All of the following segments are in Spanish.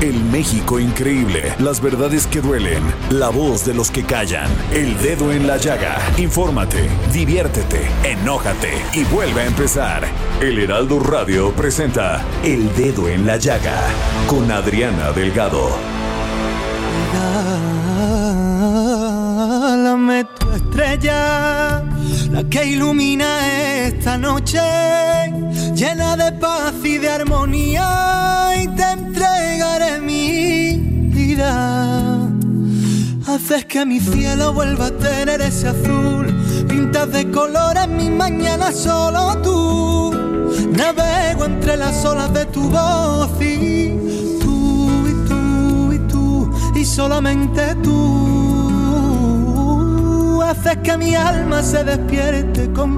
El México increíble, las verdades que duelen, la voz de los que callan, el dedo en la llaga. Infórmate, diviértete, enójate y vuelve a empezar. El Heraldo Radio presenta El Dedo en la Llaga con Adriana Delgado. Dame tu estrella, la que ilumina esta noche, llena de paz y de armonía, y te Haces que mi cielo vuelva a tener ese azul, pintas de colores mi mañana solo tú. Navego entre las olas de tu voz y tú y tú y tú y solamente tú haces que mi alma se despierte con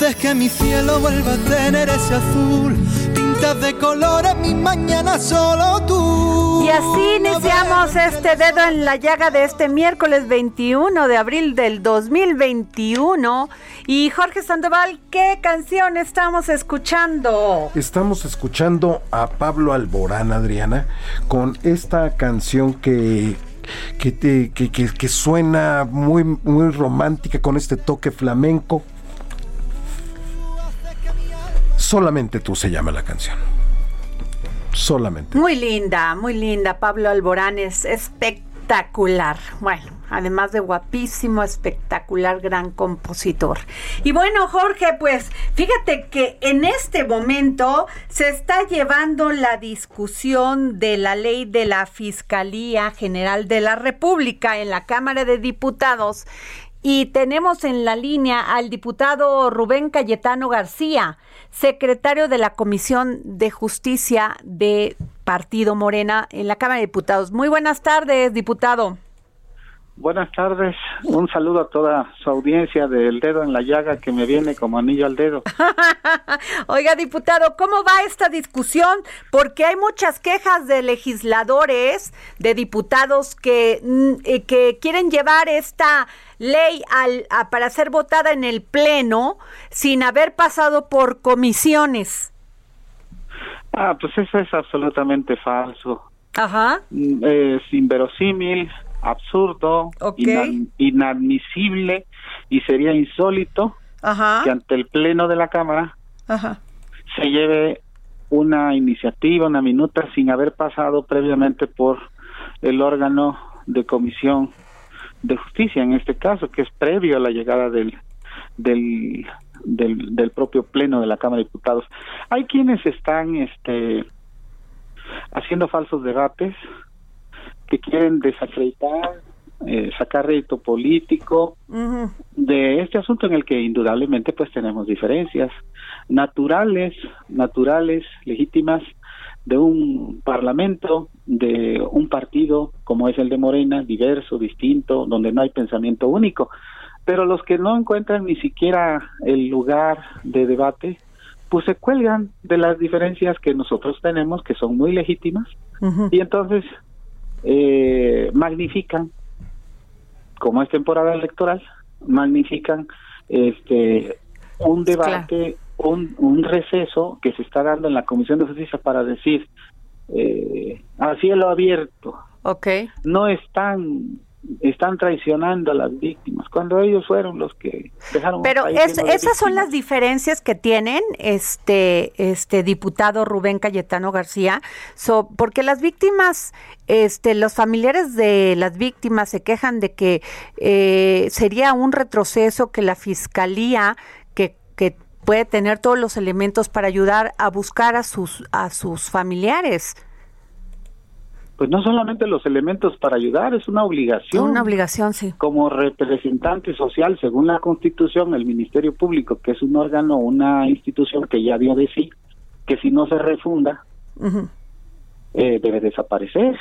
Haces que mi cielo vuelva a tener ese azul. Pintas de colores mi mañana solo tú. Y así iniciamos este dedo en la llaga de este miércoles 21 de abril del 2021. Y Jorge Sandoval, ¿qué canción estamos escuchando? Estamos escuchando a Pablo Alborán, Adriana, con esta canción que que, te- que, que- que suena muy, muy romántica con este toque flamenco. Solamente tú se llama la canción. Solamente. Muy linda, muy linda. Pablo Alborán es espectacular. Bueno, además de guapísimo, espectacular, gran compositor. Y bueno, Jorge, pues fíjate que en este momento se está llevando la discusión de la ley de la Fiscalía General de la República en la Cámara de Diputados. Y tenemos en la línea al diputado Rubén Cayetano García, secretario de la Comisión de Justicia de Partido Morena en la Cámara de Diputados. Muy buenas tardes, diputado. Buenas tardes, un saludo a toda su audiencia del dedo en la llaga que me viene como anillo al dedo. Oiga, diputado, ¿cómo va esta discusión? Porque hay muchas quejas de legisladores, de diputados que, mm, eh, que quieren llevar esta ley al, a- para ser votada en el Pleno sin haber pasado por comisiones. Ah, pues eso es absolutamente falso, Ajá. Mm, es inverosímil, absurdo, inan- inadmisible y sería insólito Ajá. que ante el pleno de la Cámara Ajá. se lleve una iniciativa, una minuta sin haber pasado previamente por el órgano de comisión de justicia, en este caso, que es previo a la llegada del, del, del, del propio pleno de la Cámara de Diputados. Hay quienes están este, haciendo falsos debates que quieren desacreditar, eh, sacar rédito político, de este asunto en el que indudablemente pues tenemos diferencias naturales, naturales, legítimas, de un parlamento, de un partido como es el de Morena, diverso, distinto, donde no hay pensamiento único. Pero los que no encuentran ni siquiera el lugar de debate, pues se cuelgan de las diferencias que nosotros tenemos, que son muy legítimas, y entonces eh, magnifican, como es temporada electoral, magnifican este un debate, un, un receso que se está dando en la Comisión de Justicia para decir eh, a cielo abierto. Okay. No están están traicionando a las víctimas cuando ellos fueron los que dejaron pero esas son las diferencias que tienen este este diputado Rubén Cayetano García porque las víctimas este los familiares de las víctimas se quejan de que eh, sería un retroceso que la fiscalía que que puede tener todos los elementos para ayudar a buscar a sus a sus familiares pues no solamente los elementos para ayudar, es una obligación. Una obligación, sí. Como representante social, según la Constitución, el Ministerio Público, que es un órgano, una institución que ya dio de sí, que si no se refunda, eh, debe desaparecer.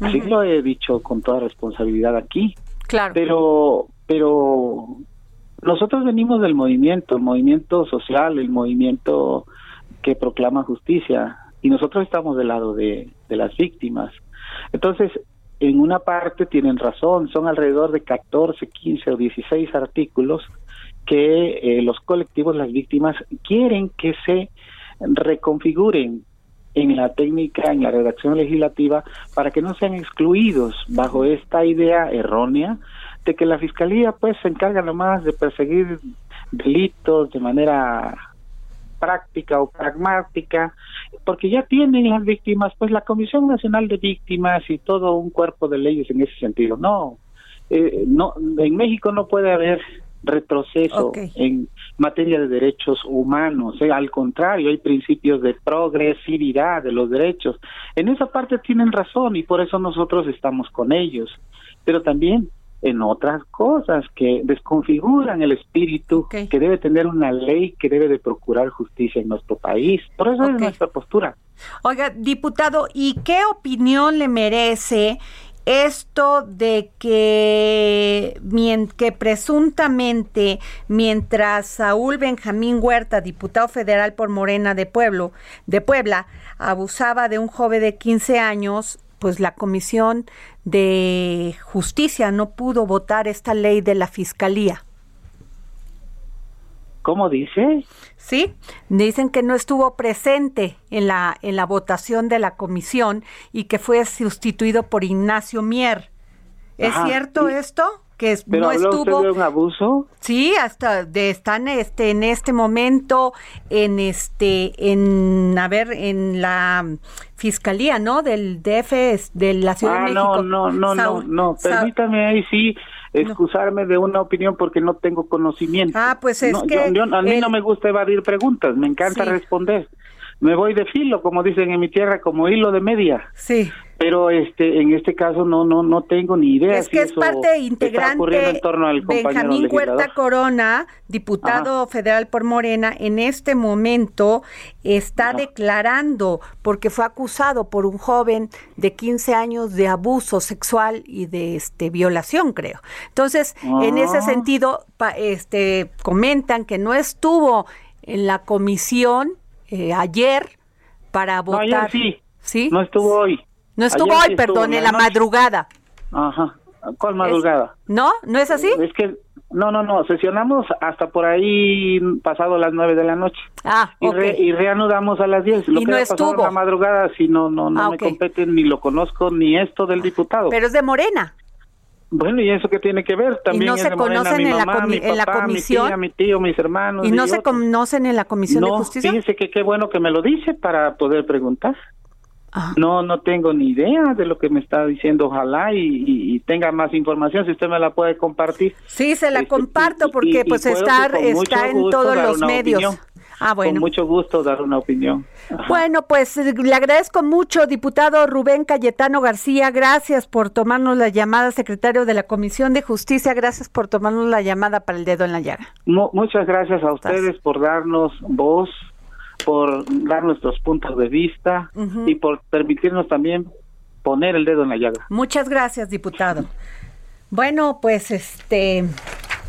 Así lo he dicho con toda responsabilidad aquí. Claro. Pero, pero nosotros venimos del movimiento, el movimiento social, el movimiento que proclama justicia, y nosotros estamos del lado de, de las víctimas. Entonces, en una parte tienen razón, son alrededor de 14, 15 o 16 artículos que eh, los colectivos, las víctimas, quieren que se reconfiguren en la técnica, en la redacción legislativa, para que no sean excluidos bajo esta idea errónea de que la Fiscalía pues se encarga nomás de perseguir delitos de manera práctica o pragmática, porque ya tienen las víctimas, pues la Comisión Nacional de Víctimas y todo un cuerpo de leyes en ese sentido. No, eh, no en México no puede haber retroceso en materia de derechos humanos. Eh, al contrario, hay principios de progresividad de los derechos. En esa parte tienen razón y por eso nosotros estamos con ellos. Pero también en otras cosas que desconfiguran el espíritu que debe tener una ley que debe de procurar justicia en nuestro país. Por eso es nuestra postura. Oiga, diputado, ¿y qué opinión le merece esto de que, que presuntamente mientras Saúl Benjamín Huerta, diputado federal por Morena de Pueblo, de Puebla, abusaba de un joven de 15 años, pues la Comisión de Justicia no pudo votar esta ley de la Fiscalía. ¿Cómo dice? Sí, dicen que no estuvo presente en la en la votación de la comisión y que fue sustituido por Ignacio Mier. ¿Es cierto esto? Que no estuvo de un abuso sí hasta de están este en este momento en este en a ver en la fiscalía no del DF de la Ciudad de ah, México. no no no no permítame ahí sí excusarme de una opinión porque no tengo conocimiento. Ah pues es que a mí no me gusta evadir preguntas me encanta responder. Me voy de filo como dicen en mi tierra como hilo de media. Sí pero este en este caso no no no tengo ni idea es que es parte integrante en torno al Benjamín Huerta Corona diputado federal por Morena en este momento está declarando porque fue acusado por un joven de 15 años de abuso sexual y de este violación creo. Entonces en ese ah. sentido este comentan que no estuvo en la comisión eh, ayer para votar. sí. sí no estuvo hoy no estuvo hoy, perdón, en la, madrugada. Ajá. ¿Cuál madrugada? ¿No? ¿No es así? Es que no, no, no, sesionamos hasta por ahí pasado las nueve de la noche. Ah, y, y reanudamos a las diez. Lo y que no estuvo. la madrugada, si no, no, no ah, me compete ni lo conozco ni esto del diputado. Pero es de Morena. Bueno, ¿y eso qué tiene que ver? También ¿Y no se conocen en, la comisión? Mi, tía, mi tío, mis hermanos. ¿Y no se conocen en la comisión de justicia? fíjese que qué bueno que me lo dice para poder preguntar. No, no tengo ni idea de lo que me está diciendo. Ojalá y, tenga más información, si usted me la puede compartir. Sí, se la este, comparto porque pues está, está en todos los medios. Ah, bueno. Con mucho gusto dar una opinión. Bueno, pues le agradezco mucho, diputado Rubén Cayetano García. Gracias por tomarnos la llamada, secretario de la Comisión de Justicia. Gracias por tomarnos la llamada para el dedo en la llaga. muchas gracias a ustedes por darnos voz por dar nuestros puntos de vista y por permitirnos también poner el dedo en la llaga. Muchas gracias, diputado. Bueno, pues este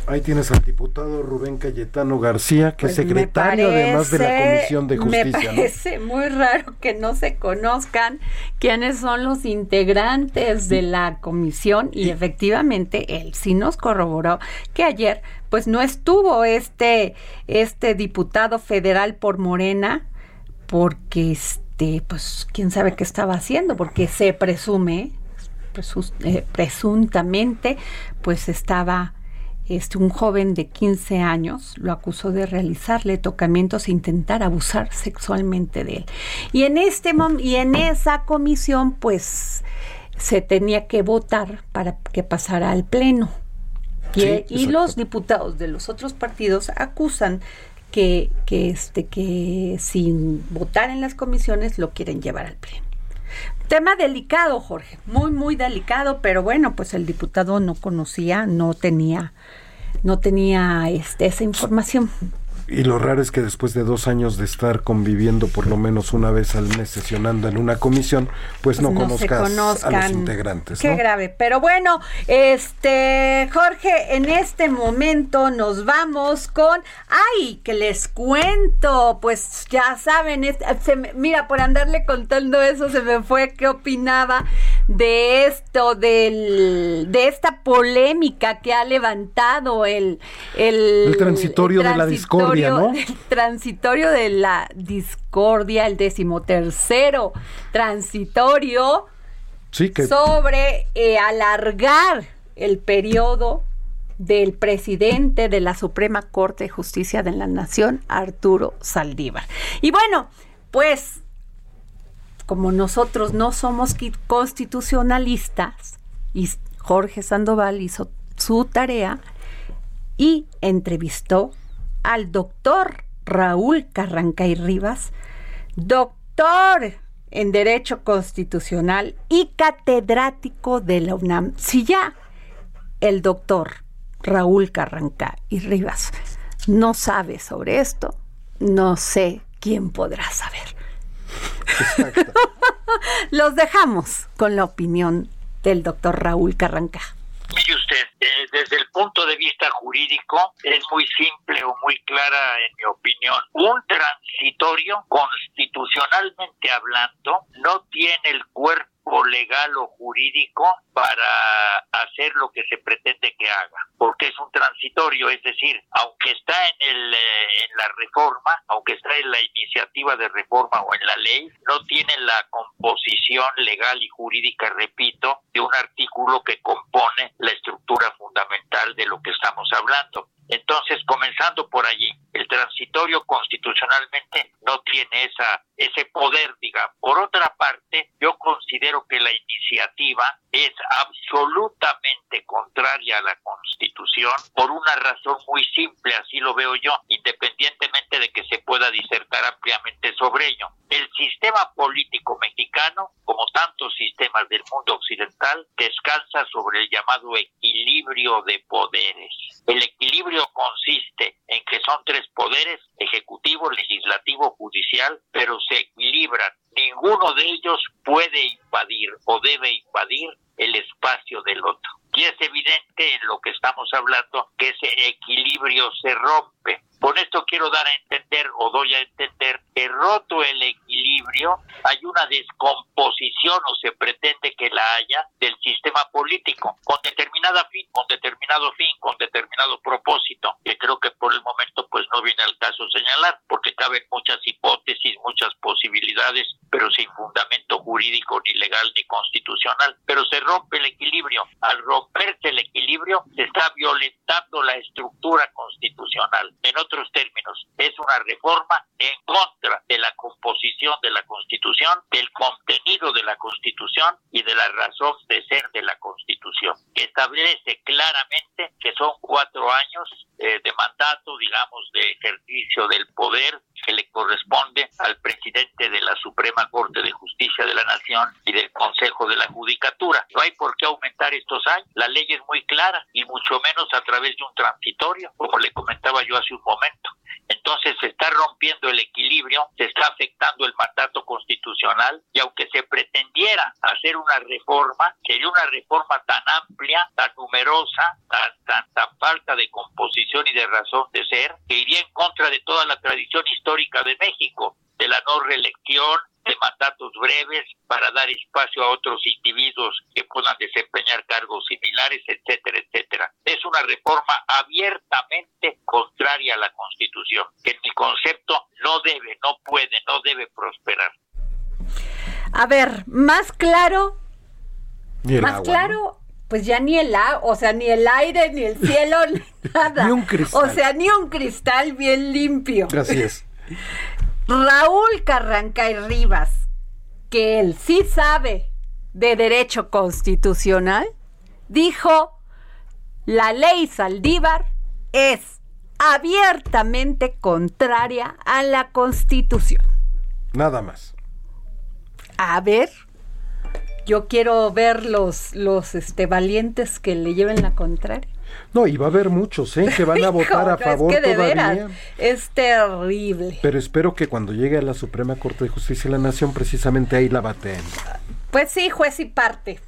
Ahí tienes al diputado Rubén Cayetano García, que es pues secretario además de la Comisión de Justicia. Me parece muy raro que no se conozcan quiénes son los integrantes de la comisión y efectivamente él sí nos corroboró que ayer pues no estuvo este este diputado federal por Morena porque este pues quién sabe qué estaba haciendo porque se presume eh, presuntamente pues estaba este, un joven de 15 años lo acusó de realizarle tocamientos e intentar abusar sexualmente de él. Y en, este y en esa comisión, pues, se tenía que votar para que pasara al Pleno. Y, los diputados de los otros partidos acusan que, que, este, que sin votar en las comisiones lo quieren llevar al Pleno. Tema delicado, Jorge, muy, muy delicado, pero bueno, pues el diputado no conocía, no tenía, no tenía este, esa información. Y lo raro es que después de dos años de estar conviviendo por lo menos una vez al mes sesionando en una comisión, pues, no, pues conozcas a los integrantes. Qué grave. Pero bueno, este Jorge, en este momento nos vamos con, ay, que les cuento, pues ya saben, mira, por andarle contando eso se me fue qué opinaba de esto, del, de esta polémica que ha levantado el, el, transitorio de la discordia transitorio de la discordia, el decimotercero transitorio sobre eh, alargar el periodo del presidente de la Suprema Corte de Justicia de la Nación, Arturo Saldívar. Y bueno, pues como nosotros no somos constitucionalistas, y Jorge Sandoval hizo su tarea y entrevistó al doctor Raúl Carrancay Rivas, doctor en Derecho Constitucional y catedrático de la UNAM. Si ya el doctor Raúl Carrancay Rivas no sabe sobre esto, no sé quién podrá saber. Los dejamos con la opinión del doctor Raúl Carrancá. Mire usted, eh, desde el punto de vista jurídico es muy simple o muy clara en mi opinión. Un transitorio, constitucionalmente hablando, no tiene el cuerpo legal o jurídico para hacer lo que se pretende que haga, porque es un transitorio, es decir, aunque está en, el, eh, en la reforma, aunque está en la iniciativa de reforma o en la ley, no tiene la composición legal y jurídica, repito, de un artículo que compone la estructura fundamental de lo que estamos hablando. Entonces, comenzando por allí, el transitorio constitucionalmente no tiene esa ese poder, digamos. Por otra parte, yo considero que la iniciativa es absolutamente contraria a la Constitución por una razón muy simple, así lo veo yo, independientemente de que se pueda disertar ampliamente sobre ello. El sistema político mexicano, como tantos sistemas del mundo occidental, descansa sobre el llamado equilibrio de poderes. El equilibrio consiste en que son tres poderes, ejecutivo, legislativo, judicial, pero se equilibran. Ninguno de ellos puede invadir o debe invadir el espacio del otro. Y es evidente en lo que estamos hablando que ese equilibrio se rompe. Con esto quiero dar a entender o doy a entender que roto el equilibrio hay una descomposición o se pretende que la haya del sistema político con determinada fin, con determinado fin, con determinado propósito, que creo que por el momento pues no viene al caso señalar porque caben muchas hipótesis, muchas posibilidades, pero sin fundamento jurídico ni legal ni constitucional, pero se rompe el equilibrio. Al romperse el equilibrio se está violentando la estructura constitucional. En otros términos, es una reforma en contra de la composición de la Constitución, del contenido de la Constitución y de la razón de ser de la Constitución. Establece claramente que son cuatro años eh, de mandato, digamos, de ejercicio del poder que le corresponde al presidente de la Suprema Corte de Justicia de la Nación y del Consejo de la Judicatura. No hay por qué aumentar estos años. La ley es muy clara y mucho menos a través de un transitorio, como le comentaba yo hace un momento. Entonces se está rompiendo el equilibrio, se está afectando el mandato constitucional y aunque se pretendiera hacer una reforma, sería una reforma tan amplia, tan numerosa, tan, tan, tan falta de composición y de razón de ser, que iría en contra de toda la tradición histórica de México, de la no reelección, de mandatos breves para dar espacio a otros individuos que puedan desempeñar cargos similares, etcétera, etcétera. Es una reforma abiertamente contraria a la Constitución, que en mi concepto no debe, no puede, no debe prosperar. A ver, más claro, más claro, pues ya ni el o sea, ni el aire, ni el cielo, nada. Ni un cristal. O sea, ni un cristal bien limpio. Gracias. Raúl Carranca y Rivas, que él sí sabe de derecho constitucional, dijo, la ley Saldívar es abiertamente contraria a la constitución. Nada más. A ver, yo quiero ver los, los este, valientes que le lleven la contraria. No, y va a haber muchos, ¿eh? Que van a votar a favor es que de todavía. veras, es terrible. Pero espero que cuando llegue a la Suprema Corte de Justicia de la Nación, precisamente ahí la baten. Pues sí, juez y parte.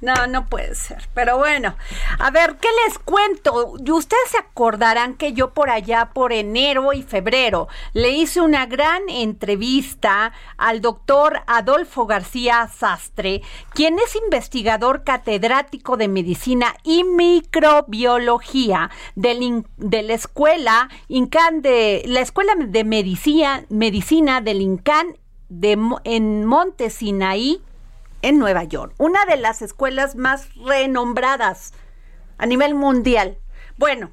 No, no puede ser. Pero bueno, a ver, ¿qué les cuento? Ustedes se acordarán que yo por allá, por enero y febrero, le hice una gran entrevista al doctor Adolfo García Sastre, quien es investigador catedrático de medicina y microbiología de la escuela INCAN de la escuela de medicina, medicina del INCAN de, en Monte Sinaí, en Nueva York, una de las escuelas más renombradas a nivel mundial. Bueno,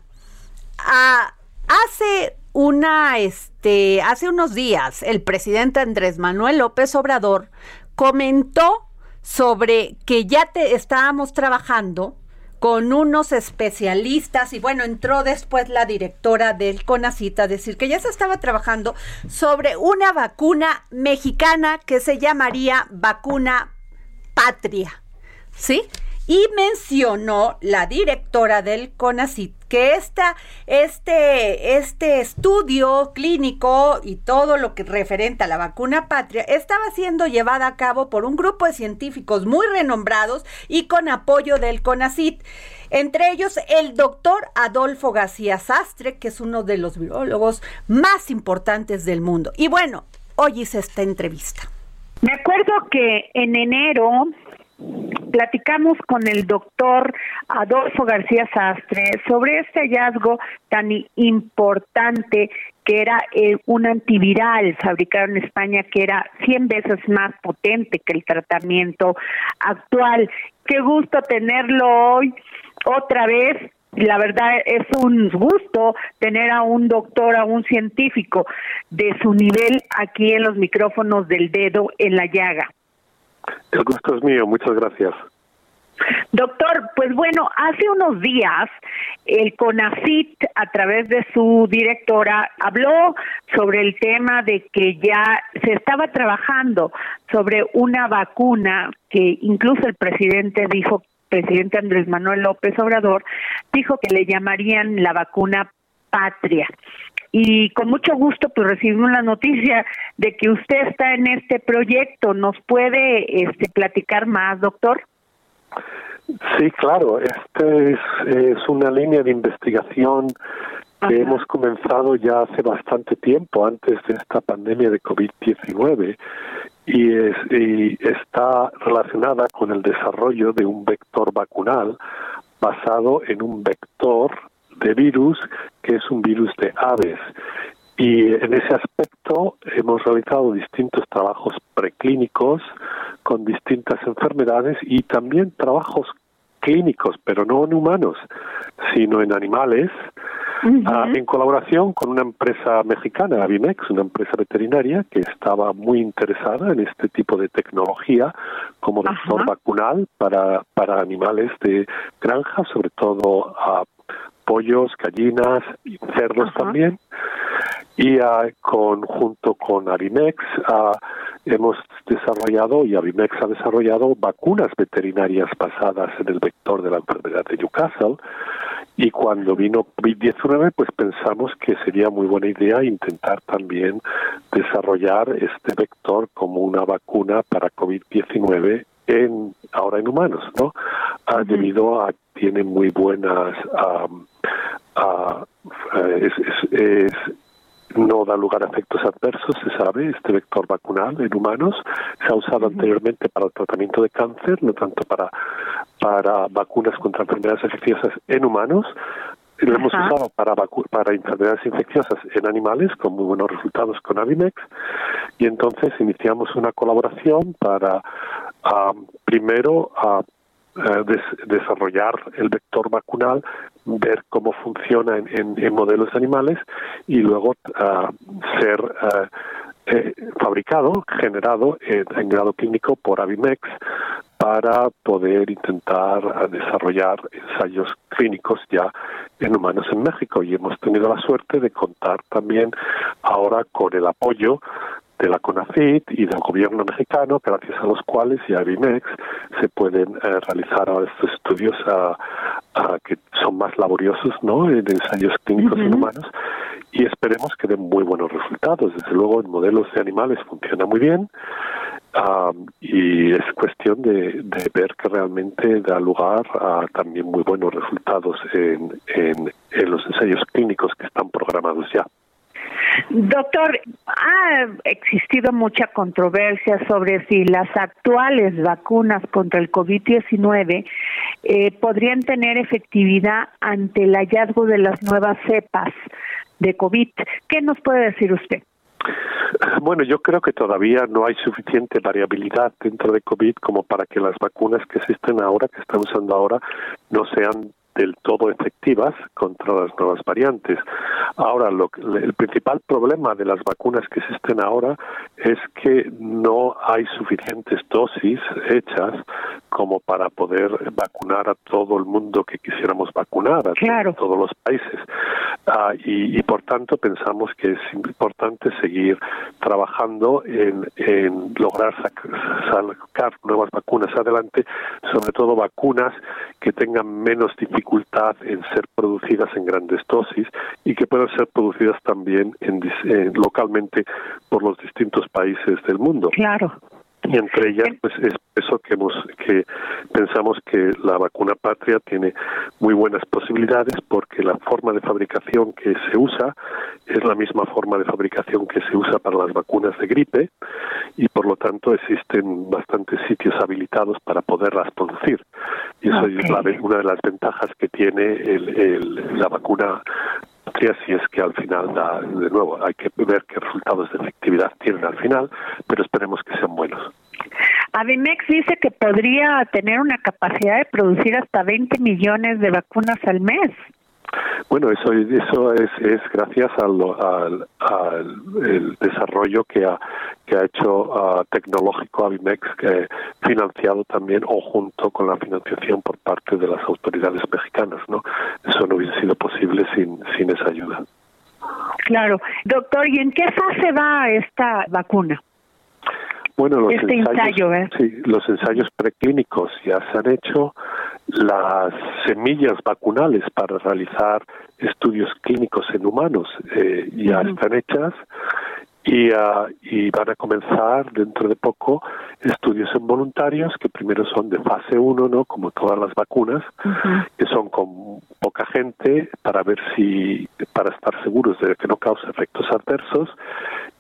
hace una, este, hace unos días, el presidente Andrés Manuel López Obrador comentó sobre que ya te estábamos trabajando con unos especialistas y bueno, entró después la directora del CONACIT a decir que ya se estaba trabajando sobre una vacuna mexicana que se llamaría vacuna patria, ¿sí? Y mencionó la directora del CONACIT que esta, este, este estudio clínico y todo lo que referente a la vacuna patria estaba siendo llevada a cabo por un grupo de científicos muy renombrados y con apoyo del CONACIT. Entre ellos el doctor Adolfo García Sastre, que es uno de los virólogos más importantes del mundo. Y bueno, hoy hice esta entrevista. Me acuerdo que en enero platicamos con el doctor Adolfo García Sastre sobre este hallazgo tan importante que era eh, un antiviral fabricado en España que era 100 veces más potente que el tratamiento actual. Qué gusto tenerlo hoy otra vez. La verdad es un gusto tener a un doctor, a un científico de su nivel aquí en los micrófonos del dedo en la llaga. El gusto es mío, muchas gracias. Doctor, pues bueno, hace unos días el CONACIT, a través de su directora, habló sobre el tema de que ya se estaba trabajando sobre una vacuna que incluso el presidente dijo, presidente Andrés Manuel López Obrador, dijo que le llamarían la vacuna patria. Y con mucho gusto pues recibimos la noticia de que usted está en este proyecto. ¿Nos puede este, platicar más, doctor? Sí, claro, esta es, es una línea de investigación que hemos comenzado ya hace bastante tiempo, antes de esta pandemia de COVID-19, y, es, y está relacionada con el desarrollo de un vector vacunal basado en un vector de virus que es un virus de aves. Y en ese aspecto hemos realizado distintos trabajos preclínicos con distintas enfermedades y también trabajos clínicos, pero no en humanos, sino en animales, ah, en colaboración con una empresa mexicana, Avimex, una empresa veterinaria que estaba muy interesada en este tipo de tecnología como vector vacunal para, para animales de granja, sobre todo a pollos, gallinas y cerdos también. y uh, con, junto con Arimex hemos desarrollado y Avimex ha desarrollado vacunas veterinarias basadas en el vector de la enfermedad de Newcastle y cuando vino COVID-19 pues pensamos que sería muy buena idea intentar también desarrollar este vector como una vacuna para COVID-19 en ahora en humanos, ¿no? Ah, debido a que tiene muy buenas uh, es, es, no da lugar a efectos adversos, se sabe, este vector vacunal en humanos se ha usado anteriormente para el tratamiento de cáncer, no tanto para, para vacunas contra enfermedades infecciosas en humanos. Lo hemos usado para, para enfermedades infecciosas en animales con muy buenos resultados con Avimex. Y entonces iniciamos una colaboración para primero a desarrollar el vector vacunal, ver cómo funciona en, modelos animales y luego uh, ser eh, fabricado, generado en, grado clínico por Avimex para poder intentar desarrollar ensayos clínicos ya en humanos en México. Y hemos tenido la suerte de contar también ahora con el apoyo de la CONACYT y del gobierno mexicano, gracias a los cuales y a BIMEX se pueden eh, realizar estos estudios que son más laboriosos ¿no? en ensayos clínicos en humanos y esperemos que den muy buenos resultados. Desde luego en modelos de animales funciona muy bien y es cuestión de, ver que realmente da lugar a también muy buenos resultados en, en los ensayos clínicos que están programados ya. Doctor, ha existido mucha controversia sobre si las actuales vacunas contra el COVID-19 eh, podrían tener efectividad ante el hallazgo de las nuevas cepas de COVID. ¿Qué nos puede decir usted? Bueno, yo creo que todavía no hay suficiente variabilidad dentro de COVID como para que las vacunas que existen ahora, que están usando ahora, no sean del todo efectivas contra las nuevas variantes. Ahora, lo, el principal problema de las vacunas que existen ahora es que no hay suficientes dosis hechas como para poder vacunar a todo el mundo que quisiéramos vacunar, a todos los países. Ah, y, y, por tanto pensamos que es importante seguir trabajando en, en lograr sacar nuevas vacunas adelante, sobre todo vacunas que tengan menos dificultades dificultad en ser producidas en grandes dosis y que puedan ser producidas también en, localmente por los distintos países del mundo. Claro y entre ellas pues es eso que hemos que pensamos que la vacuna patria tiene muy buenas posibilidades porque la forma de fabricación que se usa es la misma forma de fabricación que se usa para las vacunas de gripe y por lo tanto existen bastantes sitios habilitados para poderlas producir. Y eso es una de las ventajas que tiene el, la vacuna patria si es que al final da de nuevo hay que ver qué resultados de efectividad tienen al final pero esperemos que sean buenos Avimex dice que podría tener una capacidad de producir hasta 20 millones de vacunas al mes. Bueno, eso, eso es, es gracias al, al, desarrollo que ha, que ha hecho uh, tecnológico Avimex, que financiado también o junto con la financiación por parte de las autoridades mexicanas. ¿no? Eso no hubiese sido posible sin, sin esa ayuda. Claro. Doctor, ¿y en qué fase va esta vacuna? Bueno, los este ensayos, sí, los ensayos preclínicos ya se han hecho, las semillas vacunales para realizar estudios clínicos en humanos eh, ya están hechas y, uh, y van a comenzar dentro de poco estudios en voluntarios que primero son de fase 1, ¿no? Como todas las vacunas, que son con poca gente para ver si, para estar seguros de que no causa efectos adversos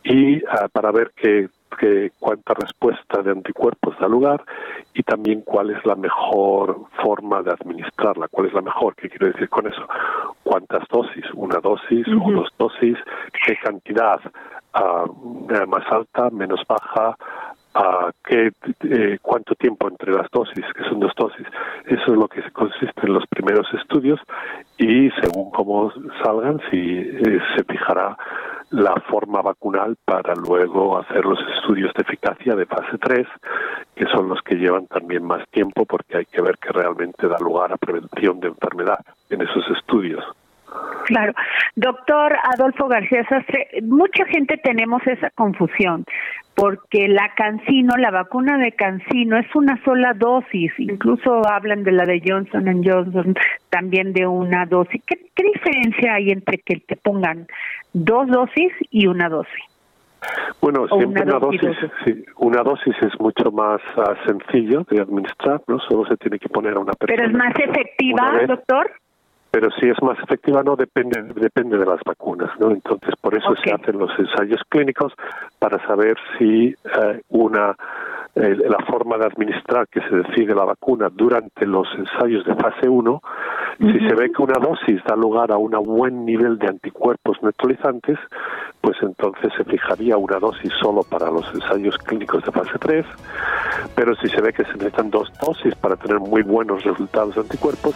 y uh, para ver que que cuánta respuesta de anticuerpos da lugar y también cuál es la mejor forma de administrarla, cuál es la mejor, ¿qué quiero decir con eso? ¿Cuántas dosis? ¿Una dosis o dos dosis? ¿Qué cantidad? Ah, ¿Más alta? ¿Menos baja? a qué, eh, cuánto tiempo entre las dosis, que son dos dosis. Eso es lo que consiste en los primeros estudios y según cómo salgan, si eh, se fijará la forma vacunal para luego hacer los estudios de eficacia de fase 3, que son los que llevan también más tiempo porque hay que ver que realmente da lugar a prevención de enfermedad en esos estudios. Claro. Doctor Adolfo García Sastre, mucha gente tenemos esa confusión porque la cancino, la vacuna de cancino es una sola dosis, incluso hablan de la de Johnson Johnson también de una dosis. ¿Qué, qué diferencia hay entre que te pongan dos dosis y una dosis? Bueno, siempre una, dosis, sí, una dosis es mucho más uh, sencillo de administrar, ¿no? Solo se tiene que poner a una persona. ¿Pero es más efectiva, doctor? Pero si es más efectiva no depende depende de las vacunas no entonces por eso se hacen los ensayos clínicos para saber si eh, una eh, la forma de administrar que se decide la vacuna durante los ensayos de fase 1 si se ve que una dosis da lugar a un buen nivel de anticuerpos neutralizantes pues entonces se fijaría una dosis solo para los ensayos clínicos de fase 3 pero si se ve que se necesitan dos dosis para tener muy buenos resultados de anticuerpos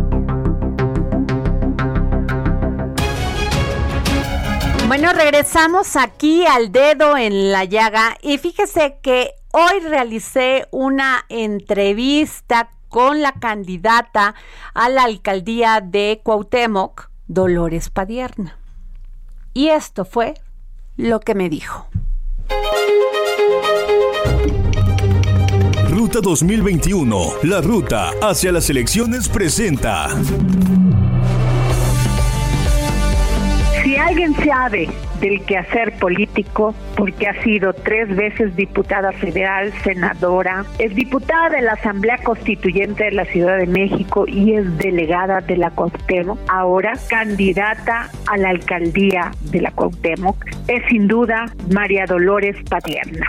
Bueno, regresamos aquí al dedo en la llaga y fíjese que hoy realicé una entrevista con la candidata a la alcaldía de Cuauhtémoc, Dolores Padierna. Y esto fue lo que me dijo. Ruta 2021, la ruta hacia las elecciones presenta. Si alguien sabe del quehacer político, porque ha sido tres veces diputada federal, senadora, es diputada de la Asamblea Constituyente de la Ciudad de México y es delegada de la Cuauhtémoc, ahora candidata a la alcaldía de la Cuauhtémoc, es sin duda María Dolores Padierna.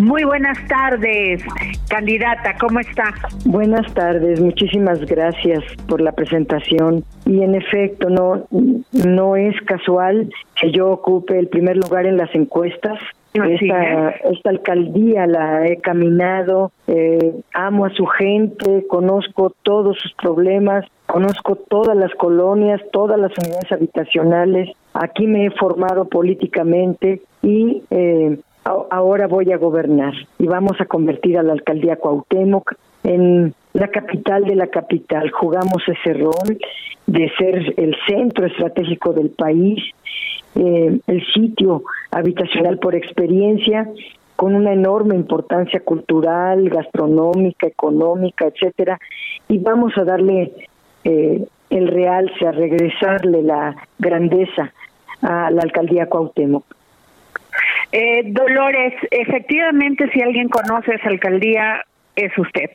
Muy buenas tardes, candidata, ¿cómo está? Buenas tardes, muchísimas gracias por la presentación. Y en efecto, no, no es casual que yo ocupe el primer lugar en las encuestas. Esta, esta, alcaldía la he caminado, eh, amo a su gente, conozco todos sus problemas, conozco todas las colonias, todas las unidades habitacionales, aquí me he formado políticamente y eh, ahora voy a gobernar y vamos a convertir a la alcaldía Cuauhtémoc en la capital de la capital. Jugamos ese rol de ser el centro estratégico del país, eh, el sitio habitacional por experiencia, con una enorme importancia cultural, gastronómica, económica, etcétera, y vamos a darle eh, el realce, a regresarle la grandeza a la alcaldía Cuauhtémoc. Eh, Dolores, efectivamente, si alguien conoce esa alcaldía, es usted.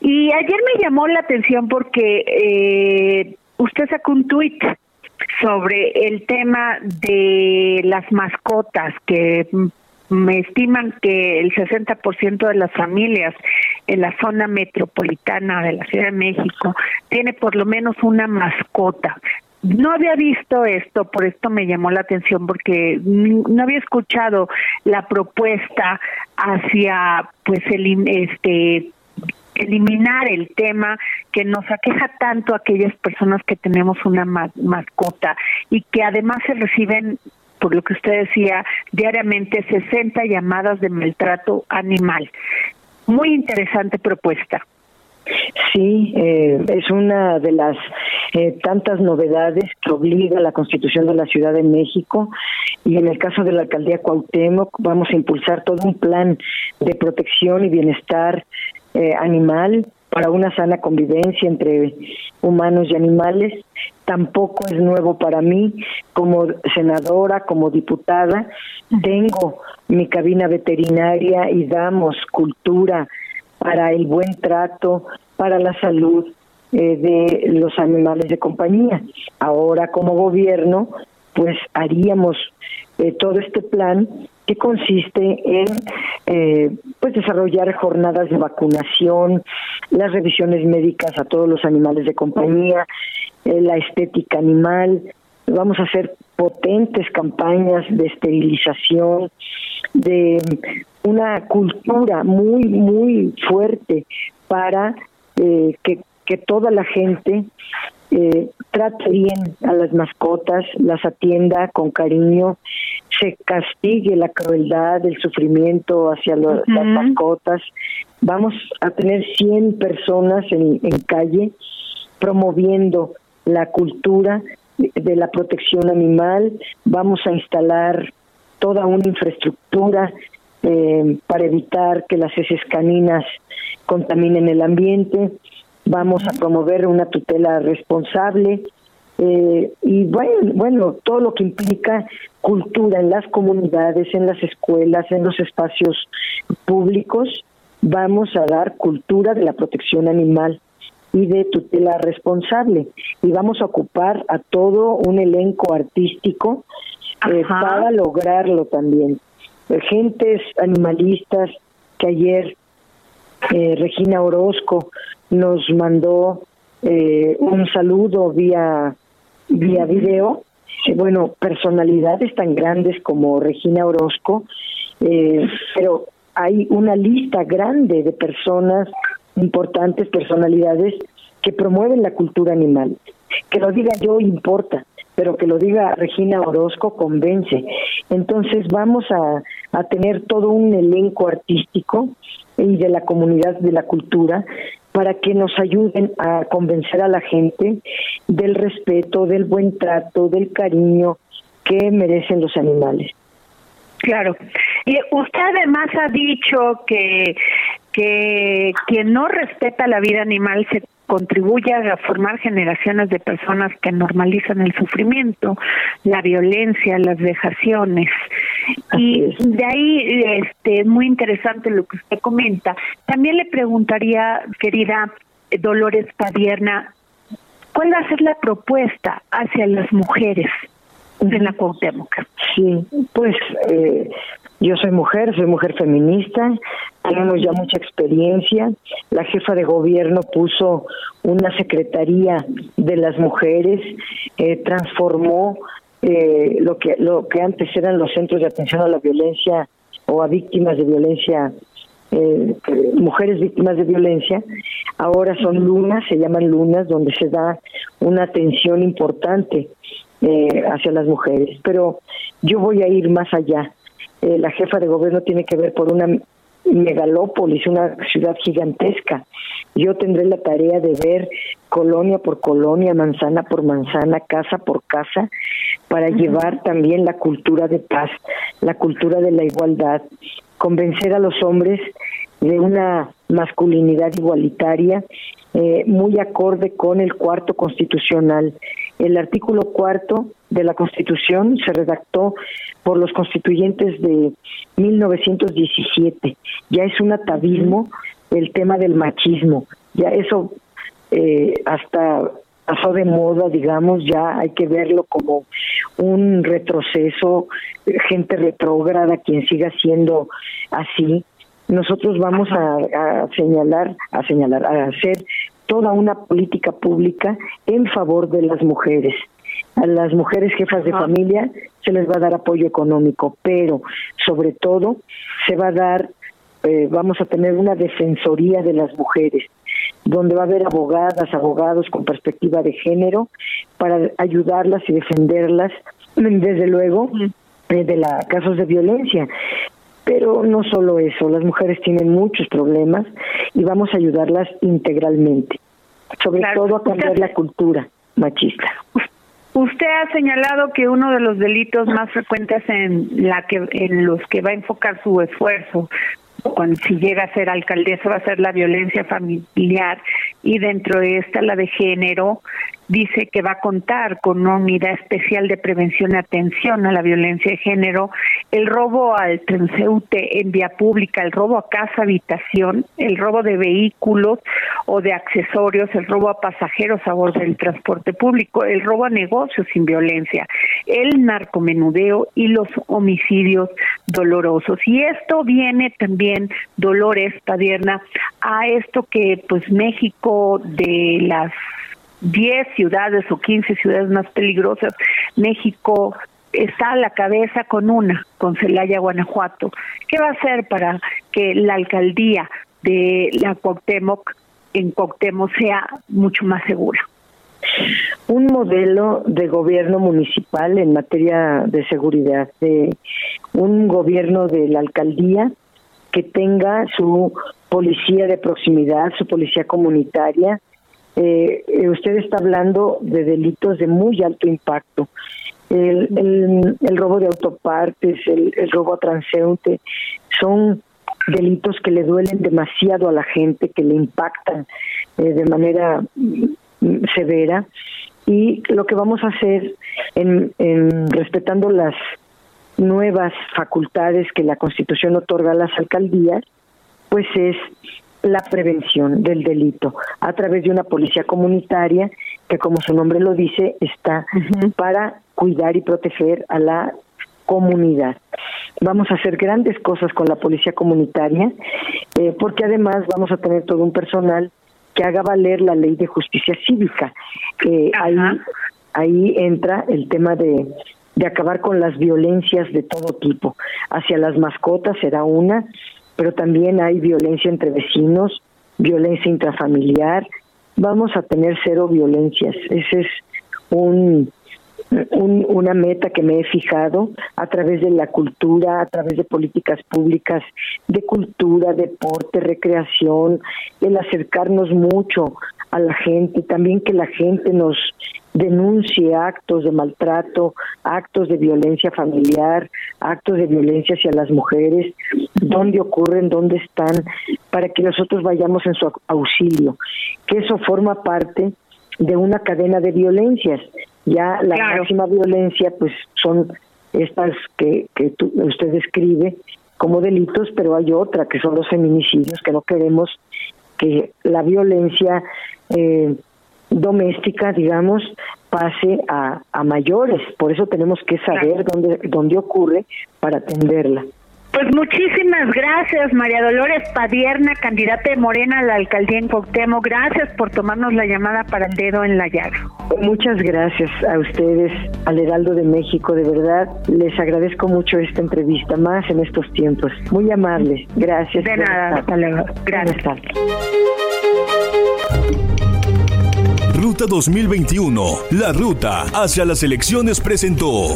Y ayer me llamó la atención porque eh, usted sacó un tuit sobre el tema de las mascotas, que me estiman que el 60% de las familias en la zona metropolitana de la Ciudad de México tiene por lo menos una mascota. No había visto esto, por esto me llamó la atención porque no había escuchado la propuesta hacia pues el este eliminar el tema que nos aqueja tanto a aquellas personas que tenemos una mascota y que además se reciben por lo que usted decía, diariamente 60 llamadas de maltrato animal. Muy interesante propuesta. Sí, eh, es una de las eh, tantas novedades que obliga la Constitución de la Ciudad de México y en el caso de la alcaldía Cuauhtémoc vamos a impulsar todo un plan de protección y bienestar eh, animal para una sana convivencia entre humanos y animales. Tampoco es nuevo para mí como senadora, como diputada. Tengo mi cabina veterinaria y damos cultura para el buen trato, para la salud eh, de los animales de compañía. Ahora como gobierno, pues haríamos eh, todo este plan que consiste en eh, pues desarrollar jornadas de vacunación, las revisiones médicas a todos los animales de compañía, la estética animal, vamos a hacer potentes campañas de esterilización, de una cultura muy, muy fuerte para eh, que, que toda la gente eh, trate bien a las mascotas, las atienda con cariño, se castigue la crueldad, el sufrimiento hacia las mascotas. Vamos a tener 100 personas en, en calle promoviendo la cultura de la protección animal, vamos a instalar toda una infraestructura eh, para evitar que las heces caninas contaminen el ambiente, vamos a promover una tutela responsable eh, y bueno, bueno, todo lo que implica cultura en las comunidades, en las escuelas, en los espacios públicos, vamos a dar cultura de la protección animal y de tutela responsable. Y vamos a ocupar a todo un elenco artístico eh, para lograrlo también. Gentes animalistas que ayer eh, Regina Orozco nos mandó eh, un saludo vía vía video. bueno, personalidades tan grandes como Regina Orozco, pero hay una lista grande de personas importantes personalidades que promueven la cultura animal. Que lo diga yo importa, pero que lo diga Regina Orozco convence. Entonces vamos a, a tener todo un elenco artístico y de la comunidad de la cultura para que nos ayuden a convencer a la gente del respeto, del buen trato, del cariño que merecen los animales. Claro. Y usted además ha dicho que que quien no respeta la vida animal se contribuye a formar generaciones de personas que normalizan el sufrimiento, la violencia, las vejaciones. Y de ahí este muy interesante lo que usted comenta. También le preguntaría, querida Dolores Padierna, ¿cuál va a ser la propuesta hacia las mujeres en la Cuauhtémoc? Sí, pues eh, yo soy mujer, soy mujer feminista, tenemos ya mucha experiencia. La jefa de gobierno puso una secretaría de las mujeres, eh, transformó eh, lo que lo que antes eran los centros de atención a la violencia o a víctimas de violencia, eh, mujeres víctimas de violencia, ahora son lunas, se llaman lunas, donde se da una atención importante hacia las mujeres. Pero yo voy a ir más allá eh, la jefa de gobierno tiene que ver por una megalópolis, una ciudad gigantesca. Yo tendré la tarea de ver colonia por colonia, manzana por manzana, casa por casa, para llevar también la cultura de paz, la cultura de la igualdad, convencer a los hombres de una masculinidad igualitaria eh, muy acorde con el cuarto constitucional. El artículo cuarto de la Constitución se redactó por los constituyentes de 1917. Ya es un atavismo el tema del machismo. Ya eso eh, hasta pasó de moda, digamos, ya hay que verlo como un retroceso, gente retrógrada quien siga siendo así. Nosotros vamos a, a señalar, a señalar, a hacer toda una política pública en favor de las mujeres. A las mujeres jefas de familia se les va a dar apoyo económico, pero sobre todo se va a dar eh, vamos a tener una defensoría de las mujeres, donde va a haber abogadas, abogados con perspectiva de género para ayudarlas y defenderlas, desde luego, eh, de la casos de violencia. Pero no solo eso, las mujeres tienen muchos problemas y vamos a ayudarlas integralmente, sobre todo a cambiar la cultura machista. Usted ha señalado que uno de los delitos más frecuentes en la que en los que va a enfocar su esfuerzo cuando si llega a ser alcaldesa va a ser la violencia familiar y dentro de esta la de género dice que va a contar con una unidad especial de prevención y atención a la violencia de género, el robo al transeúnte en vía pública, el robo a casa habitación, el robo de vehículos o de accesorios, el robo a pasajeros a bordo del transporte público, el robo a negocios sin violencia, el narcomenudeo y los homicidios dolorosos. Y esto viene también, Dolores Padierna, a esto que pues México de las 10 ciudades o 15 ciudades más peligrosas, México está a la cabeza con una, con Celaya, Guanajuato. ¿Qué va a hacer para que la alcaldía de la Cuauhtémoc en Cuauhtémoc sea mucho más segura? Un modelo de gobierno municipal en materia de seguridad, de un gobierno de la alcaldía que tenga su policía de proximidad, su policía comunitaria, eh, eh, usted está hablando de delitos de muy alto impacto. El, el, robo de autopartes, el, robo a transeúnte, son delitos que le duelen demasiado a la gente, que le impactan eh, de manera mm, severa. Y lo que vamos a hacer, en respetando las nuevas facultades que la Constitución otorga a las alcaldías, pues es la prevención del delito a través de una policía comunitaria que, como su nombre lo dice, está para cuidar y proteger a la comunidad. Vamos a hacer grandes cosas con la policía comunitaria, eh, porque además vamos a tener todo un personal que haga valer la ley de justicia cívica. Eh, ahí, ahí entra el tema de, de acabar con las violencias de todo tipo. Hacia las mascotas será una, pero también hay violencia entre vecinos, violencia intrafamiliar. Vamos a tener cero violencias. Ese es un, una meta que me he fijado a través de la cultura, a través de políticas públicas de cultura, deporte, recreación, el acercarnos mucho a la gente, también que la gente nos denuncie actos de maltrato, actos de violencia familiar, actos de violencia hacia las mujeres, dónde ocurren, dónde están, para que nosotros vayamos en su auxilio, que eso forma parte de una cadena de violencias. Ya la máxima violencia, pues son estas que, que usted describe como delitos, pero hay otra, que son los feminicidios, que no queremos que la violencia eh, doméstica, digamos, pase a, a mayores. Por eso tenemos que saber dónde, dónde ocurre para atenderla. Pues muchísimas gracias, María Dolores Padierna, candidata de Morena a la alcaldía en Cuauhtémoc. Gracias por tomarnos la llamada para el dedo en la llaga. Muchas gracias a ustedes, al Heraldo de México, de verdad. Les agradezco mucho esta entrevista, más en estos tiempos. Muy amable. Gracias. De nada, hasta luego. Gracias. Ruta 2021, la ruta hacia las elecciones presentó.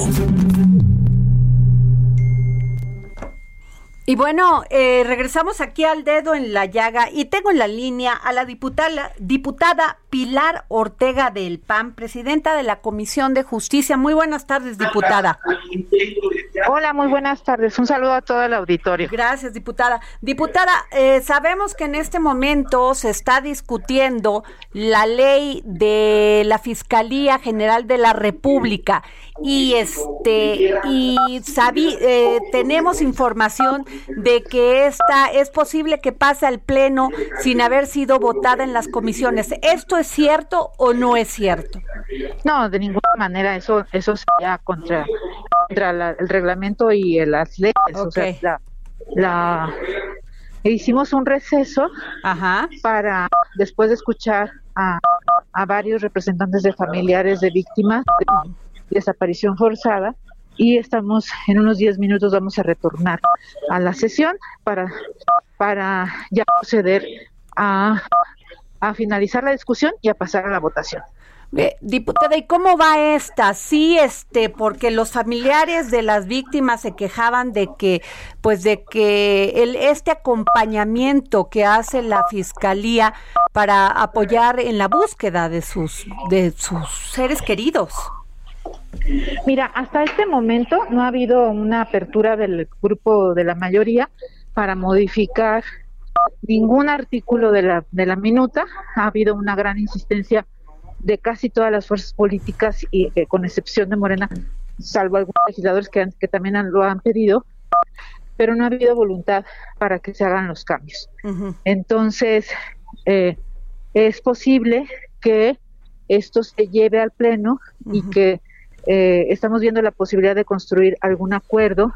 Y bueno, eh, regresamos aquí al dedo en la llaga y tengo en la línea a la diputada, diputada Pilar Ortega del PAN, presidenta de la Comisión de Justicia. Muy buenas tardes, diputada. Hola, muy buenas tardes. Un saludo a todo el auditorio. Gracias, diputada. Diputada, eh, sabemos que en este momento se está discutiendo la ley de la Fiscalía General de la República y este y sabí, eh, tenemos información de que esta es posible que pase al pleno sin haber sido votada en las comisiones. ¿Esto es cierto o no es cierto? No, de ninguna manera eso eso sería contra contra el reglamento y las leyes. O sea, la, hicimos un receso para después de escuchar a, a varios representantes de familiares de víctimas desaparición forzada y estamos en unos 10 minutos vamos a retornar a la sesión para, para ya proceder a, a finalizar la discusión y a pasar a la votación. diputada, ¿y cómo va esta? Sí, este, porque los familiares de las víctimas se quejaban de que, pues, de que el este acompañamiento que hace la fiscalía para apoyar en la búsqueda de sus de sus seres queridos. Mira, hasta este momento no ha habido una apertura del grupo de la mayoría para modificar ningún artículo de la, de la minuta. Ha habido una gran insistencia de casi todas las fuerzas políticas y eh, con excepción de Morena, salvo algunos legisladores que, que también lo han pedido, pero no ha habido voluntad para que se hagan los cambios. Entonces, eh, es posible que esto se lleve al Pleno y que eh, estamos viendo la posibilidad de construir algún acuerdo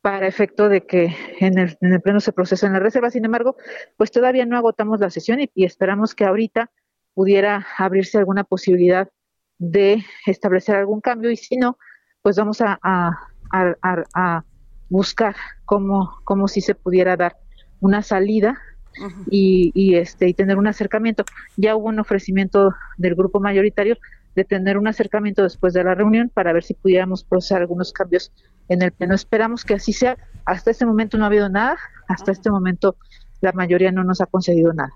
para efecto de que en el, en el pleno se procesen las reservas. Sin embargo, pues todavía no agotamos la sesión y, esperamos que ahorita pudiera abrirse alguna posibilidad de establecer algún cambio y si no, pues vamos a, a, buscar cómo, cómo si se pudiera dar una salida y, y, este y tener un acercamiento. Ya hubo un ofrecimiento del grupo mayoritario de tener un acercamiento después de la reunión para ver si pudiéramos procesar algunos cambios en el pleno. Esperamos que así sea. Hasta este momento no ha habido nada, hasta este momento la mayoría no nos ha concedido nada.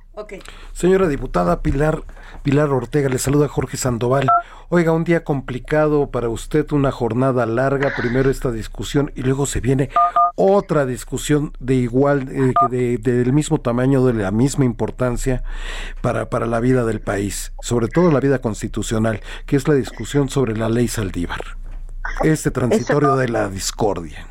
Señora diputada Pilar, Pilar Ortega, le saluda Jorge Sandoval. Oiga, un día complicado para usted, una jornada larga, primero esta discusión y luego se viene otra discusión de igual, eh, de, del mismo tamaño, de la misma importancia para, para la vida del país, sobre todo la vida constitucional, que es la discusión sobre la ley Saldívar, este transitorio de la discordia.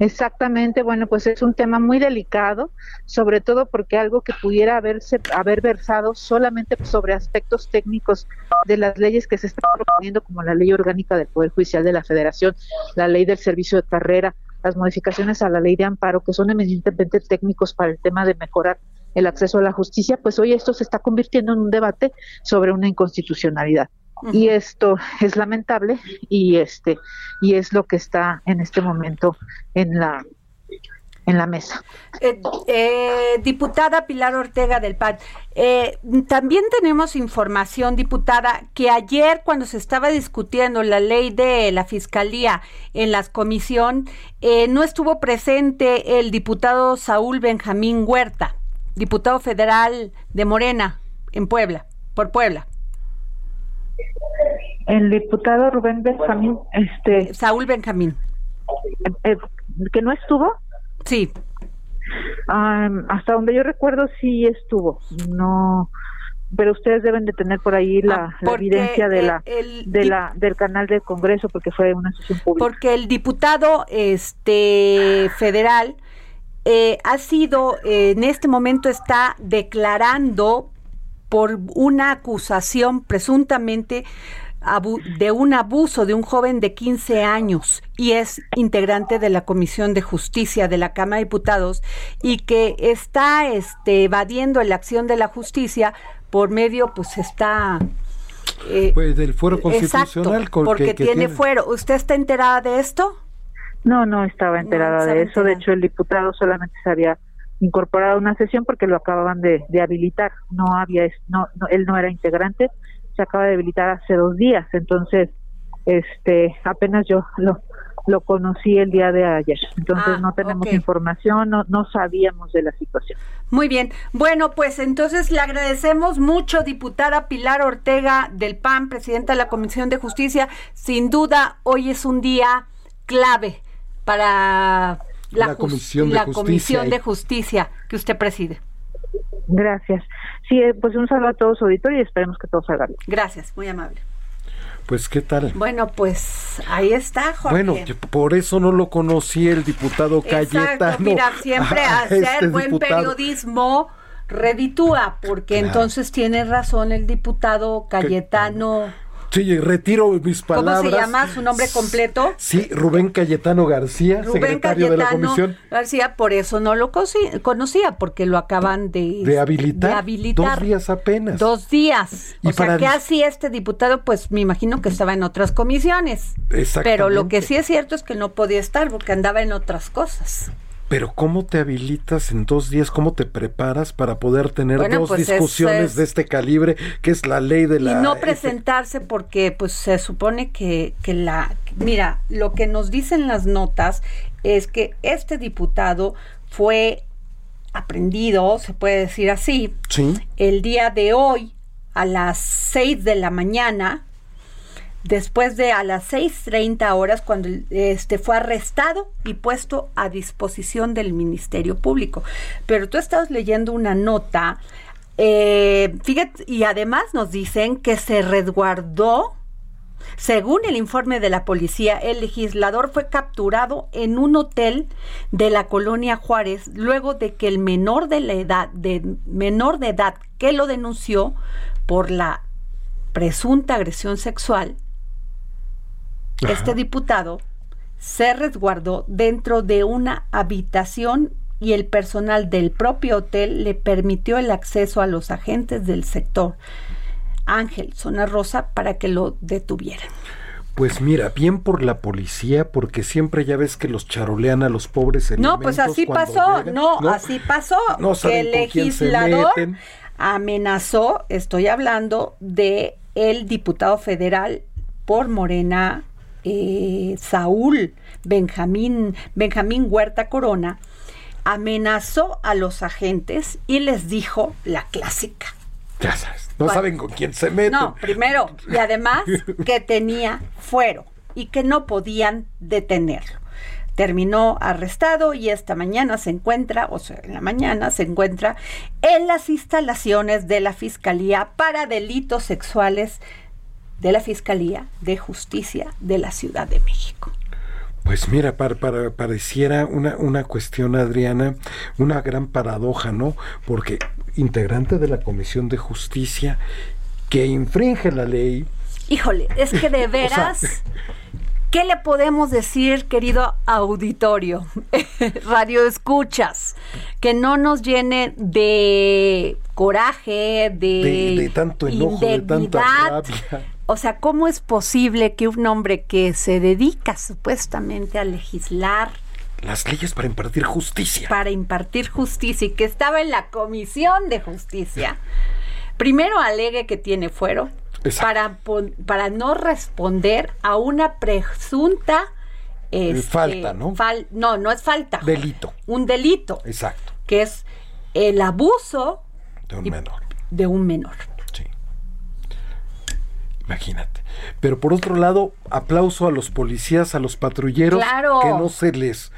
Exactamente, bueno, pues es un tema muy delicado, sobre todo porque algo que pudiera haberse haber versado solamente sobre aspectos técnicos de las leyes que se están proponiendo, como la ley orgánica del Poder Judicial de la Federación, la ley del servicio de carrera, las modificaciones a la ley de amparo, que son eminentemente técnicos para el tema de mejorar el acceso a la justicia, pues hoy esto se está convirtiendo en un debate sobre una inconstitucionalidad y esto es lamentable y este y es lo que está en este momento en la en la mesa. Eh, eh, diputada Pilar Ortega del PAN, eh, también tenemos información, diputada, que ayer cuando se estaba discutiendo la ley de la Fiscalía en la comisión, no estuvo presente el diputado Saúl Benjamín Huerta, diputado federal de Morena en Puebla, por Puebla. El diputado Rubén Benjamín, este... Saúl Benjamín. Eh, ¿Que no estuvo? Sí. hasta donde yo recuerdo sí estuvo. No pero ustedes deben de tener por ahí la, ah, evidencia de la de la del canal del Congreso porque fue una sesión pública. Porque el diputado este federal eh, ha sido en este momento está declarando por una acusación presuntamente de un abuso de un joven de 15 años y es integrante de la Comisión de Justicia de la Cámara de Diputados y que está este, evadiendo la acción de la justicia por medio, pues está... Eh, pues del fuero constitucional. porque tiene, fuero. ¿Usted está enterada de esto? No, no estaba enterada de eso. De hecho, el diputado solamente se había incorporado a una sesión porque lo acababan de, habilitar. No había, no, él no era integrante, se acaba de habilitar hace dos días. Entonces, este, apenas yo lo, lo conocí el día de ayer. Entonces ah, no tenemos información, no, no sabíamos de la situación. Muy bien. Bueno, pues entonces le agradecemos mucho, diputada Pilar Ortega del PAN, presidenta de la Comisión de Justicia. Sin duda, hoy es un día clave para la, comisión, de justicia. que usted preside. Gracias. Sí, eh, pues un saludo a todos auditores y esperemos que todo salga bien. Gracias, muy amable. Pues qué tal. Bueno, pues ahí está, Jorge. Bueno, por eso no lo conocí el diputado Cayetano. Mira, siempre hacer este buen periodismo reditúa, porque entonces tiene razón el diputado Cayetano Sí, retiro mis palabras. ¿Cómo se llama su nombre completo? Sí, Rubén Cayetano García, secretario de la comisión. García, por eso no lo conocía, porque lo acaban de, de, habilitar, Dos días apenas. Dos días. o sea, ¿qué hacía este diputado? Pues me imagino que estaba en otras comisiones. Pero lo que sí es cierto es que no podía estar porque andaba en otras cosas. Pero ¿cómo te habilitas en dos días? ¿Cómo te preparas para poder tener dos pues discusiones de este calibre, que es la ley de la... Y no presentarse porque pues se supone que, que la... Mira, lo que nos dicen las notas es que este diputado fue aprendido, se puede decir así, ¿Sí? el día de hoy a las seis de la mañana después de a las 6.30 horas cuando este fue arrestado y puesto a disposición del Ministerio Público. Pero tú estás leyendo una nota, eh, fíjate, y además nos dicen que se resguardó según el informe de la policía, el legislador fue capturado en un hotel de la colonia Juárez luego de que el menor de la edad, de menor de edad que lo denunció por la presunta agresión sexual, este diputado se resguardó dentro de una habitación y el personal del propio hotel le permitió el acceso a los agentes del sector. Ángel, zona rosa, para que lo detuvieran. Pues mira, bien por la policía, porque siempre ya ves que los charolean a los pobres No, pues así pasó, no, así pasó, que el legislador amenazó, estoy hablando de el diputado federal por Morena eh, Saúl Benjamín, Benjamín Huerta Corona amenazó a los agentes y les dijo la clásica. Ya sabes, no saben con quién se meten. No, primero, y además que tenía fuero y que no podían detenerlo. Terminó arrestado y esta mañana se encuentra, o sea, en la mañana se encuentra en las instalaciones de la Fiscalía para Delitos Sexuales de la Fiscalía de Justicia de la Ciudad de México. Pues mira, para, pareciera una, una cuestión, Adriana, una gran paradoja, ¿no? Porque integrante de la Comisión de Justicia que infringe la ley. Híjole, es que de veras, ¿qué le podemos decir, querido auditorio? Radio escuchas, que no nos llene de coraje, de, de, tanto enojo, de tanta rabia o sea, ¿cómo es posible que un hombre que se dedica supuestamente a legislar las leyes para impartir justicia. Para impartir justicia y que estaba en la comisión de justicia. Primero alegue que tiene fuero para, para no responder a una presunta este, falta, ¿no? no, no es falta. Delito. Un delito. Exacto. Que es el abuso de un menor. De un menor. Imagínate. Pero por otro lado, aplauso a los policías, a los patrulleros que no se les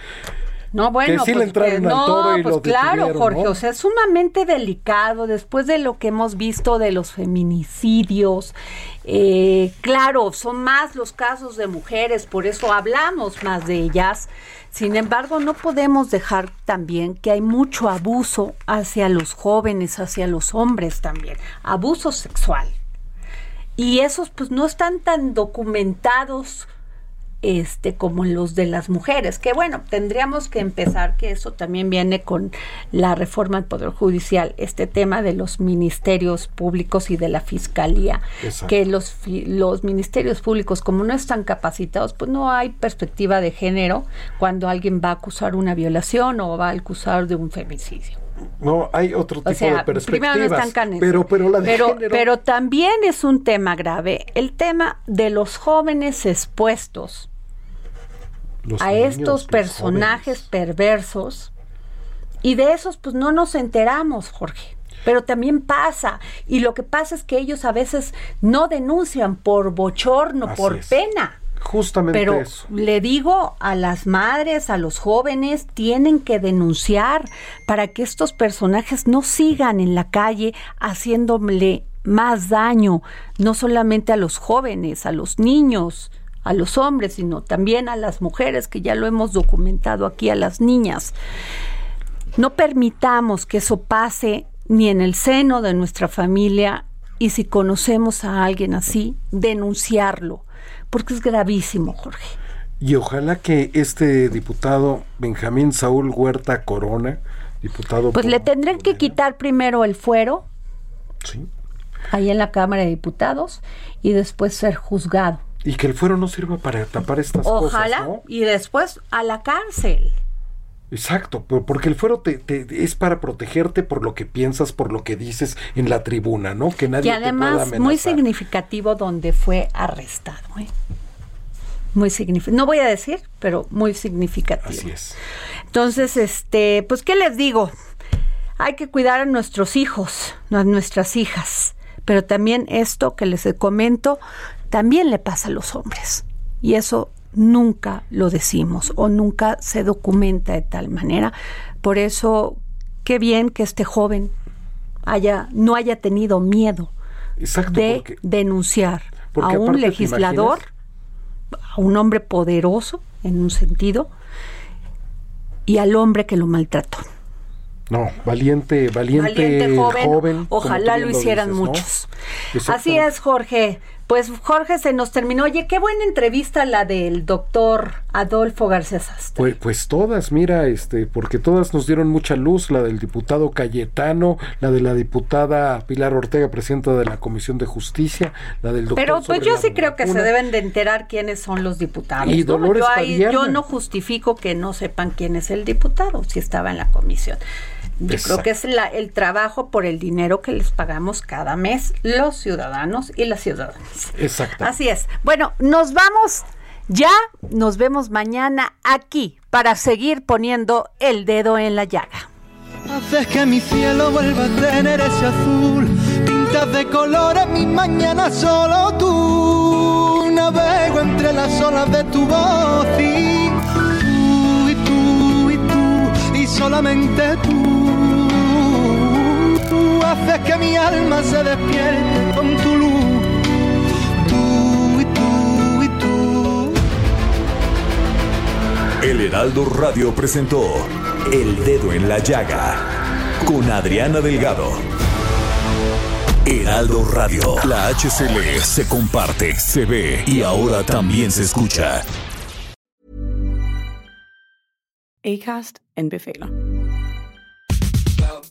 no, bueno, que sí le pues, no, pues claro, Jorge, o sea, es sumamente delicado después de lo que hemos visto de los feminicidios. Eh, claro, son más los casos de mujeres, por eso hablamos más de ellas. Sin embargo, no podemos dejar también que hay mucho abuso hacia los jóvenes, hacia los hombres también, abuso sexual y esos pues no están tan documentados este como los de las mujeres, que bueno, tendríamos que empezar que eso también viene con la reforma del Poder Judicial, este tema de los ministerios públicos y de la fiscalía, que los los ministerios públicos como no están capacitados, pues no hay perspectiva de género cuando alguien va a acusar una violación o va a acusar de un femicidio. No, hay otro tipo de perspectivas. pero, pero, la pero también es un tema grave, el tema de los jóvenes expuestos a estos personajes perversos y de esos pues no nos enteramos, Jorge. Pero también pasa, y lo que pasa es que ellos a veces no denuncian por bochorno, por pena. Justamente Pero le digo a las madres, a los jóvenes, tienen que denunciar para que estos personajes no sigan en la calle haciéndole más daño, no solamente a los jóvenes, a los niños, a los hombres, sino también a las mujeres, que ya lo hemos documentado aquí, a las niñas. No permitamos que eso pase ni en el seno de nuestra familia y si conocemos a alguien así, denunciarlo, porque es gravísimo, Jorge. Y ojalá que este diputado Benjamín Saúl Huerta Corona, diputado... Pues le tendrán que quitar primero el fuero. Sí. Ahí en la Cámara de Diputados y después ser juzgado. Y que el fuero no sirva para tapar estas Ojalá, cosas. Ojalá, y después a la cárcel. Exacto, porque el fuero te, te, es para protegerte por lo que piensas, por lo que dices en la tribuna, ¿no? Que nadie y además te muy significativo donde fue arrestado. ¿eh? Muy significativo. No voy a decir, pero muy significativo. Así es. Entonces, este, pues, ¿qué les digo? Hay que cuidar a nuestros hijos, a nuestras hijas. Pero también esto que les comento, también le pasa a los hombres. Y eso nunca lo decimos o nunca se documenta de tal manera. Por eso, qué bien que este joven haya, no haya tenido miedo Exacto, de porque, denunciar porque a un aparte, ¿te legislador, a un hombre poderoso en un sentido, y al hombre que lo maltrató. No, valiente, valiente, Valiente joven, ojalá lo hicieran dices, ¿no? muchos. Así es, Jorge. Pues Jorge se nos terminó. Oye, qué buena entrevista la del doctor Adolfo García Sastre. Pues, pues todas, mira, este, porque todas nos dieron mucha luz, la del diputado Cayetano, la de la diputada Pilar Ortega, presidenta de la Comisión de Justicia, la del doctor Pero pues yo sí creo que se deben de enterar quiénes son los diputados. Y ¿no? Dolores yo, ahí- yo no justifico que no sepan quién es el diputado, si estaba en la comisión. Yo creo que es la- el trabajo por el dinero que les pagamos cada mes los ciudadanos y las ciudadanas. Exacto. Así es. Bueno, nos vamos ya, nos vemos mañana aquí para seguir poniendo el dedo en la llaga. Haces que mi cielo vuelva a tener ese azul. Pintas de colores mis mañanas solo tú. Navego entre las olas de tu voz y tú y tú y tú y solamente tú. Tú haces que mi alma se despierte con tu luz. Tú y tú y tú. El Heraldo Radio presentó El Dedo en la Llaga con Adriana Delgado. Heraldo Radio, la HCL se comparte, se ve y ahora también se escucha. Acast anbefaler.